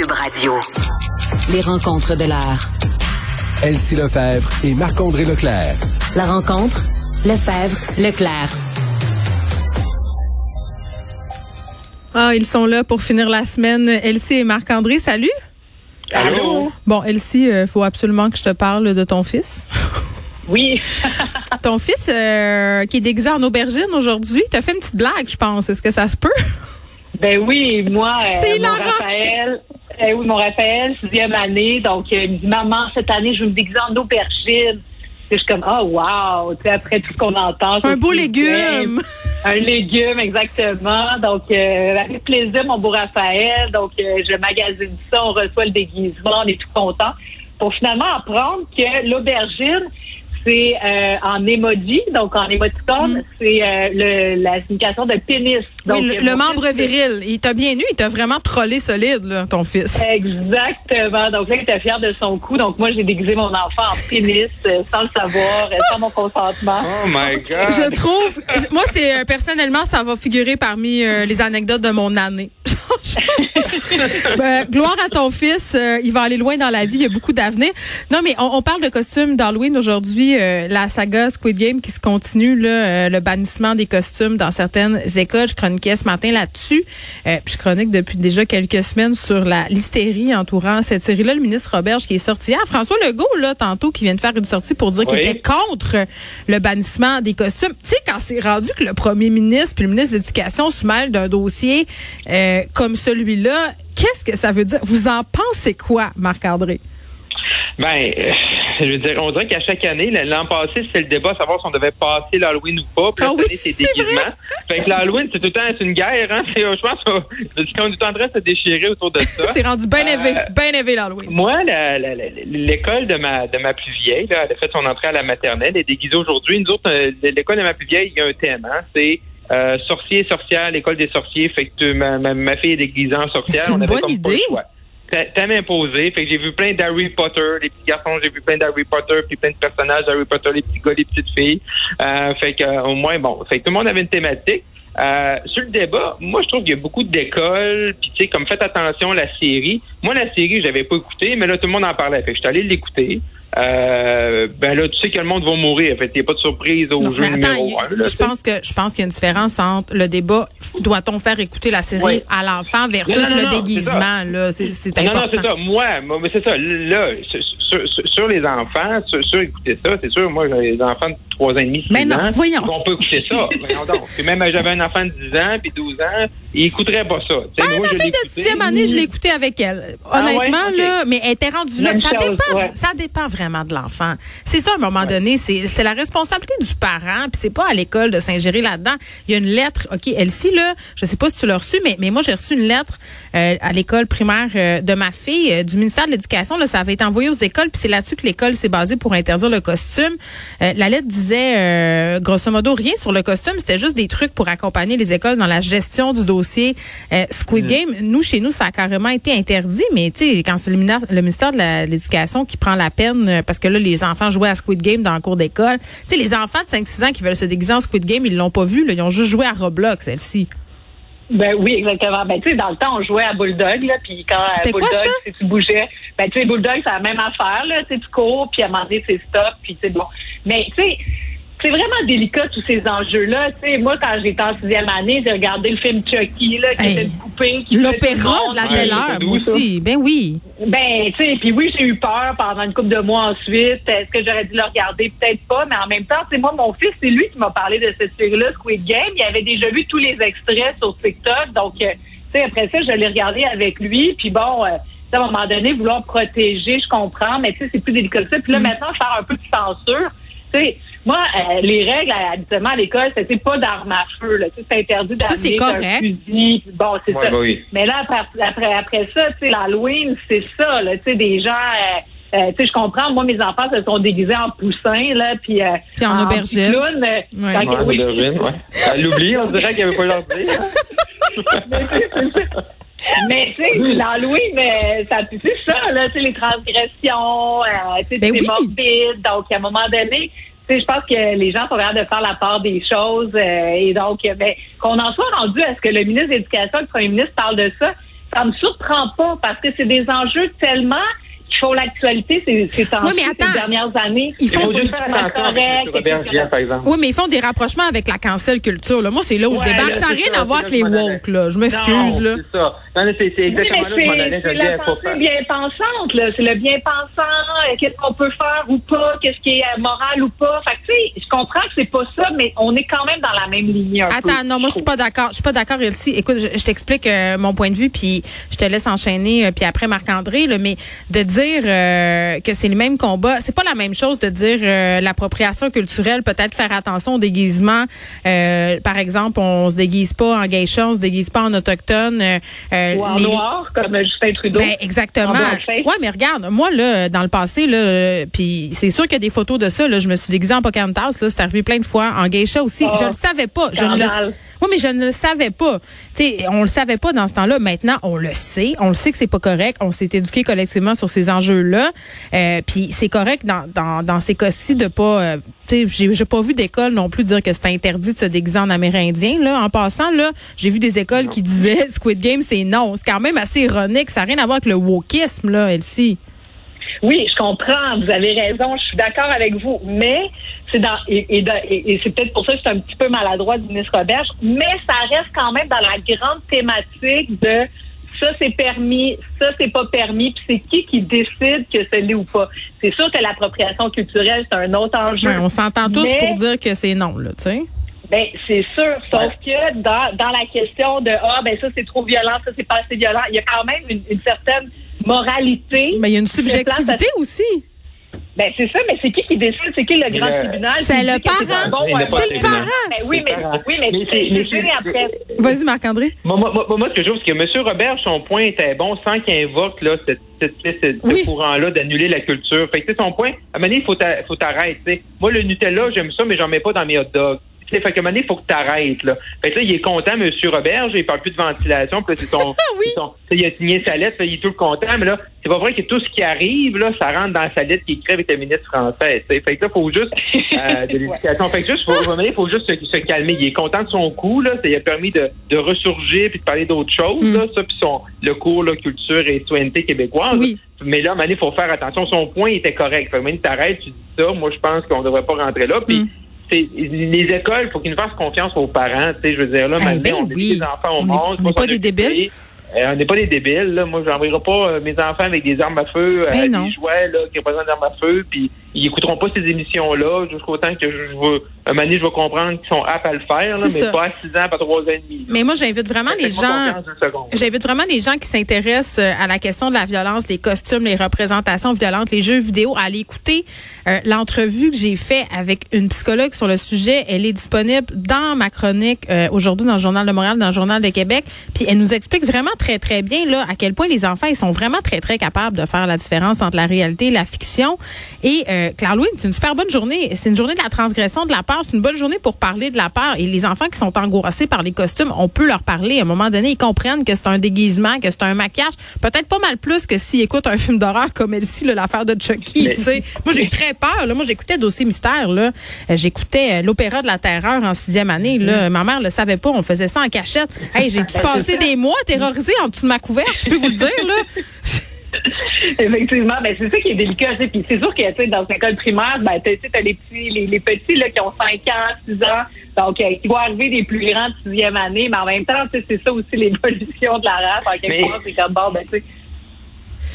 Cube Radio. Les rencontres de l'art. Elsie Lefebvre et Marc-André Leclerc. La rencontre, Lefebvre, Leclerc. Ah, ils sont là pour finir la semaine. Elsie et Marc-André, salut. Allô? Bon, Elsie, il faut absolument que je te parle de ton fils. Oui. ton fils, euh, qui est déguisé en aubergine aujourd'hui, t'as fait une petite blague, je pense. Est-ce que ça se peut? Ben oui, moi, euh, mon. Raphaël, euh, oui, mon Raphaël, sixième année, donc euh, il me dit, maman, cette année, je vais me déguiser en aubergine. Puis je suis comme, oh wow, tu sais, après tout ce qu'on entend. Un beau légume. Un légume, exactement. Donc, euh, avec plaisir, mon beau Raphaël. Donc, je magasine ça, on reçoit le déguisement, on est tout content. Pour finalement apprendre que l'aubergine, c'est euh, en emoji, donc en émoticône, c'est euh, le, la signification de pénis. Donc, Mm. oui, le, membre fils, viril. Il t'a bien eu, il t'a vraiment trollé solide, là, ton fils. Exactement. Donc là, il était fier de son coup. Donc moi, j'ai déguisé mon enfant en pénis euh, sans le savoir, sans mon consentement. Oh my God. Je trouve, moi, c'est personnellement, ça va figurer parmi euh, les anecdotes de mon année. Ben, gloire à ton fils, euh, il va aller loin dans la vie, il y a beaucoup d'avenir. Non, mais on, on parle de costumes d'Halloween aujourd'hui, euh, la saga Squid Game qui se continue, là, euh, le bannissement des costumes dans certaines écoles. Je chroniquais ce matin là-dessus, euh, puis je chronique depuis déjà quelques semaines sur la l'hystérie entourant cette série-là. Le ministre Roberge qui est sorti hier, François Legault là tantôt qui vient de faire une sortie pour dire qu'il était contre le bannissement des costumes. Tu sais, quand c'est rendu que le premier ministre puis le ministre de l'Éducation se mêlent d'un dossier comme celui-là, qu'est-ce que ça veut dire? Vous en pensez quoi, Marc-André? Ben, je veux dire, on dirait qu'à chaque année, l'an passé, c'était le débat savoir si on devait passer l'Halloween ou pas. Puis Ah oui, c'est déguisement. Fait que l'Halloween, c'est tout le temps une guerre, hein. Je pense qu'on est en train de se déchirer autour de ça. C'est rendu bien élevé, Euh, bien élevé l'Halloween. Moi, l'école de ma de ma plus vieille, là, elle a fait son entrée à la maternelle, elle est déguisée aujourd'hui. Nous autres, euh, l'école de ma plus vieille, il y a un thème, hein, c'est euh, sorcier, sorcière, l'école des sorciers. Fait que ma, ma, ma fille est déguisée en sorcière. C'est une on avait bonne comme pas le idée. choix. Thème imposé. Fait que j'ai vu plein d'Harry Potter, les petits garçons, j'ai vu plein d'Harry Potter, puis plein de personnages d'Harry Potter, les petits gars, les petites filles. Euh, fait que euh, au moins, bon, fait que tout le monde avait une thématique. Euh, sur le débat, moi je trouve qu'il y a beaucoup d'écoles, puis tu sais, comme faites attention la série. Moi la série, j'avais pas écouté, mais là tout le monde en parlait. Fait que je suis allé l'écouter. Euh, ben là, tu sais que le monde va mourir. Fait que y a pas de surprise au Non, jeu attends, numéro il- un. là, je pense que je pense qu'il y a une différence entre le débat doit-on faire écouter la série Oui. à l'enfant versus Non, non, non, le déguisement là, c'est c'est Non, non, important. c'est ça. Moi, moi, mais c'est ça. Là, sur, sur- sur- les enfants, sur, sur écouter ça, c'est sûr, moi, j'ai des enfants de 3 ans et demi, 6 Mais non, ans. voyons. On peut écouter ça. Puis même, j'avais un enfant de 10 ans, puis 12 ans, il écouterait pas ça. Ah, moi, ma fille de sixième année, je l'ai écouté avec elle. Ah ouais? Honnêtement, là, mais elle était rendue là. Ça dépend, ouais. ça dépend vraiment de l'enfant. C'est ça, à un moment donné, c'est la responsabilité du parent, puis c'est pas à l'école de s'ingérer là-dedans. Il y a une lettre, OK, Elsie, là, je sais pas si tu l'as reçue, mais, mais moi, j'ai reçu une lettre euh, à l'école primaire euh, de ma fille, euh, du ministère de l'Éducation. Là, ça avait été envoyé aux écoles, puis c'est là-dessus que l'école s'est basée pour interdire le costume. Euh, la lettre disait, euh, grosso modo, rien sur le costume, c'était juste des trucs pour accompagner les écoles dans la gestion du dossier euh, Squid Game. Nous, chez nous, ça a carrément été interdit, mais tu sais, quand c'est le, le ministère de l'Éducation qui prend la peine, euh, parce que là, les enfants jouaient à Squid Game dans le cours d'école. Tu sais, les enfants de 5-6 ans qui veulent se déguiser en Squid Game, ils l'ont pas vu, là, ils ont juste joué à Roblox, celle-ci. Ben oui, exactement. Ben tu sais, dans le temps, on jouait à Bulldog, là, puis quand euh, C'était quoi, si tu bougeais, ben tu sais, Bulldog, c'est la même affaire, là, tu sais, tu cours, puis à un moment donné, c'est stop, puis c'est bon. Mais tu sais, c'est vraiment délicat tous ces enjeux-là. Tu sais, moi, quand j'étais en sixième année, j'ai regardé le film Chucky, là, qui Hey, était le L'opéra de la moi doux, ça. aussi. Ben oui. Ben, tu sais, puis oui, j'ai eu peur pendant une couple de mois ensuite. Est-ce que j'aurais dû le regarder? Peut-être pas, mais en même temps, c'est moi, mon fils, c'est lui qui m'a parlé de cette série-là, Squid Game. Il avait déjà vu tous les extraits sur TikTok, donc, euh, tu sais, après ça, je l'ai regardé avec lui, puis bon, euh, tu sais, à un moment donné, vouloir protéger, je comprends, mais tu sais, c'est plus délicat que ça. Puis là, maintenant, faire un peu de censure. Tu sais, moi, euh, les règles, euh, habituellement, à l'école, c'était pas d'armes à feu, là. Tu sais, c'est interdit Ça, c'est d'amener un correct. fusil. Bon, c'est Ouais, ça. bah oui. Mais là, après, après, après ça, tu sais, l'Halloween, c'est ça, là, tu sais, des gens, euh, euh, tu sais, je comprends, moi, mes enfants se sont déguisés en poussin, là, puis, euh, Puis en aubergine. clown, euh, Ouais. quand- Ouais, oui. ouais. Elle l'oublie, on dirait qu'elle veut pas leur dire. Mais tu sais, l'Halloween, mais ça c'est ça, là, tu sais, les transgressions, euh, tu sais, Ben c'est oui. morbide. Donc, à un moment donné, tu sais, je pense que les gens sont capables de faire la part des choses. euh, et donc, euh, ben, qu'on en soit rendu à ce que le ministre de l'Éducation et le premier ministre parlent de ça, ça me surprend pas parce que c'est des enjeux tellement font l'actualité ces, ces, temps Oui, mais ces attends. dernières années. Ils font- C'est correct, exemple. Oui, mais ils font des rapprochements avec la cancel culture. Là. Moi, c'est là où je débarque. Ça n'a c'est rien ça, à voir c'est avec les woke, là. Je m'excuse, là. C'est ça. Non, c'est c'est Oui, mais là c'est c'est la pensée bien pensante. C'est le bien pensant. euh, Qu'est-ce qu'on peut faire ou pas? Qu'est-ce qui est euh, moral ou pas? Fait comprends que c'est pas ça, mais on est quand même dans la même ligne un peu. Attends, non, moi je suis pas d'accord. Je suis pas d'accord, Elsie. Écoute, je, je t'explique euh, mon point de vue, puis je te laisse enchaîner, euh, puis après Marc-André. là, Mais de dire euh, que c'est le même combat, c'est pas la même chose de dire euh, l'appropriation culturelle, peut-être faire attention au déguisement. Euh, par exemple, on se déguise pas en geisha, on se déguise pas en autochtone. euh, Ou en les- noir, comme Justin Trudeau. Ben exactement. Ouais, mais regarde, moi là dans le passé là, puis c'est sûr qu'il y a des photos de ça là, je me suis déguisée en Pocahontas là, c'est arrivé plein de fois en geisha aussi. Oh, je le savais pas, je ne le scandale. Oui, mais je ne le savais pas. Tu sais, on le savait pas dans ce temps-là. Maintenant, on le sait. On le sait que c'est pas correct. On s'est éduqué collectivement sur ces enjeux-là. Euh, puis c'est correct dans, dans, dans ces cas-ci de pas. euh, tu sais, j'ai, j'ai pas vu d'école non plus dire que c'était interdit de se déguiser en Amérindien. Là, en passant, là, j'ai vu des écoles qui disaient Squid Game, c'est non. C'est quand même assez ironique. Ça n'a rien à voir avec le wokisme, là, Elsie. Oui, je comprends. Vous avez raison. Je suis d'accord avec vous. Mais dans et, et dans- et- et c'est peut-être pour ça que c'est un petit peu maladroit du ministre Roberge. Mais ça reste quand même dans la grande thématique de ça c'est permis, ça c'est pas permis. Puis c'est qui qui décide que c'est l'est ou pas. C'est sûr que l'appropriation culturelle c'est un autre enjeu. Ouais, on s'entend tous Mais- pour dire que c'est non, là, tu sais. Ben, c'est sûr. Sauf que dans, dans la question de ah ben ça c'est trop violent, ça c'est pas assez violent, il y a quand même une, une certaine moralité. Mais il y a une subjectivité aussi. Ben c'est ça, mais c'est qui qui décide? C'est qui le grand le- tribunal? C'est le parent. bon C'est le tribunal. parent. Ben oui, C'est mais, le parent. oui, mais, Mais c'est après. Vas-y, Marc-André. Moi, moi, moi, moi, ce que je trouve, c'est que M. Robert, son point était bon sans qu'il invoque là, cette, cette, cette- ce Oui. courant-là d'annuler la culture. Fait que, tu sais, son point, à un moment donné, il faut t'a- faut t'arrêter. Moi, le Nutella, j'aime ça, mais j'en mets pas dans mes hot dogs. Fait donné, il faut que t'arrêtes. Là. Fait que là, il est content, M. Roberge, il parle plus de ventilation, puis c'est son, Oui. son- il a signé sa lettre, il est tout content, mais là, c'est pas vrai que tout ce qui arrive, là, ça rentre dans sa lettre qu'il écrit avec le ministre français. tu sais. Fait que là, faut juste euh, de l'éducation. Fait que juste, faut, faut juste se, se calmer. Il est content de son coup, là. Ça lui a permis de, de ressurgir puis de parler d'autres choses, Mm. là. Ça, puis son, le cours, là, culture et citoyenneté québécoise. Oui. Mais là, il faut faire attention. Son point était correct. Fait que, t'arrêtes, tu dis ça. Moi, je pense qu'on devrait pas rentrer là. Puis, Mm. Les écoles, faut qu'ils nous fassent confiance aux parents. Tu sais, je veux dire, là, maintenant, ben on oui. des enfants au On est- monde. on n'est pas des débiles. Euh, on n'est pas des débiles. Là. Moi, j'enverrai pas euh, mes enfants avec des armes à feu, euh, Ben non. des jouets là, qui représentent des armes à feu, puis ils écouteront pas ces émissions-là jusqu'au temps que je, je veux, un moment donné, je vais comprendre qu'ils sont aptes à le faire, là, mais ça. pas à 6 ans, pas à 3 ans et demi. là. Mais moi, j'invite vraiment les gens. J'invite vraiment les gens qui s'intéressent euh, à la question de la violence, les costumes, les représentations violentes, les jeux vidéo, à aller écouter euh, l'entrevue que j'ai fait avec une psychologue sur le sujet. Elle est disponible dans ma chronique euh, aujourd'hui dans le Journal de Montréal, dans le Journal de Québec. Puis elle nous explique vraiment très, très bien là à quel point les enfants, ils sont vraiment très, très capables de faire la différence entre la réalité et la fiction. Et euh, Claire Louis, c'est une super bonne journée. C'est une journée de la transgression, de la peur. C'est une bonne journée pour parler de la peur. Et les enfants qui sont angoissés par les costumes, on peut leur parler. À un moment donné, ils comprennent que c'est un déguisement, que c'est un maquillage. Peut-être pas mal plus que s'ils écoutent un film d'horreur comme là, l'affaire de Chucky. Mais- tu sais. Moi, j'ai très peur. Là. Moi, j'écoutais Dossier Mystère. Là. Euh, J'écoutais euh, l'Opéra de la Terreur en sixième année. Là. Ma mère le savait pas. On faisait ça en cachette. Hey, j'ai dû passer des mois terrorisée en dessous de ma couverte. Je peux vous le dire. Là. Effectivement, ben c'est ça qui est délicat. tu sais. Puis c'est sûr que tu sais, dans une école primaire, ben tu sais, t'as les petits, les, les petits là qui ont 5 ans, 6 ans, donc euh, qui vont arriver des plus grands de sixième année, mais en même temps, c'est ça aussi l'évolution de la race. En quelque Mais- part, c'est comme bon, ben tu sais.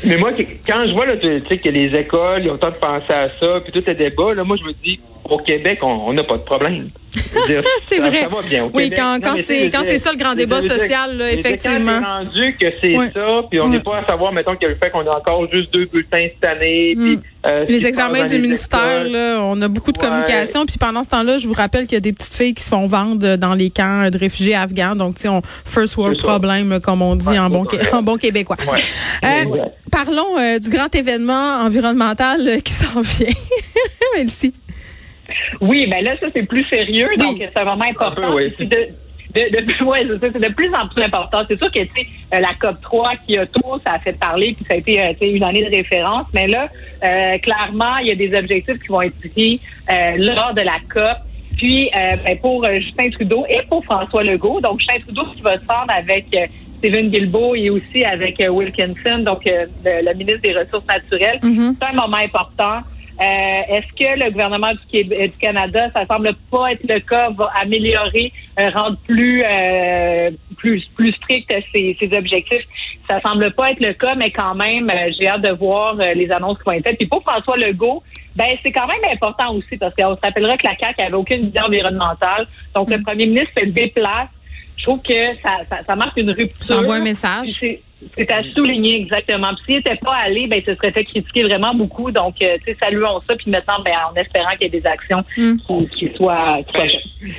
Mais moi, quand je vois là, tu sais, que les écoles, ils ont le temps de penser à ça, puis tout le débat, là, moi, je me dis, au Québec, on n'a pas de problème. C'est vrai. Ça va bien. Au Oui, Québec. quand- quand c'est- ça le grand débat social, là, effectivement. Quand rendu que c'est ça, puis on n'est pas à savoir, mettons, que le fait qu'on a encore juste deux bulletins cette année, Mm. puis euh, Les examens du les ministère, là, on a beaucoup de Ouais. communication. Puis pendant ce temps-là, je vous rappelle qu'il y a des petites filles qui se font vendre dans les camps de réfugiés afghans. Donc, tu sais, on first world problem, comme on dit Ouais, en, bon, en québécois. Ouais. Euh, parlons euh, du grand événement environnemental qui s'en vient. Merci. Oui, ben là, ça, c'est plus sérieux, Oui. donc c'est vraiment important. Un peu, oui. De, de, de, ouais, c'est ça, c'est de plus en plus important. C'est sûr que, euh, la COP 3 qui a tout, ça a fait parler, puis ça a été, euh, une année de référence, mais là, euh, clairement, il y a des objectifs qui vont être pris euh, lors de la COP. Puis, euh, ben, pour Justin Trudeau et pour François Legault, donc Justin Trudeau qui va se rendre avec Stephen Guilbeault et aussi avec Wilkinson, donc le, le ministre des Ressources naturelles. Mhm. C'est un moment important. Euh, Est-ce que le gouvernement du, Québec, euh, du Canada, ça semble pas être le cas, va améliorer, euh, rendre plus plus plus strict ses, ses objectifs? Ça semble pas être le cas, mais quand même, j'ai hâte de voir les annonces qui vont être faites. Puis pour François Legault, ben c'est quand même important aussi parce qu'on se rappellera que la CAQ avait aucune vision environnementale. Donc le premier ministre se déplace. Je trouve que ça, ça, ça marque une rupture. Ça envoie un message. C'est à souligner exactement. Puis s'il n'était pas allé, ben ce serait fait critiquer vraiment beaucoup. Donc, euh, tu sais, saluons ça. Puis maintenant, ben, en espérant qu'il y ait des actions Mm. qui, qui soient, qui soient.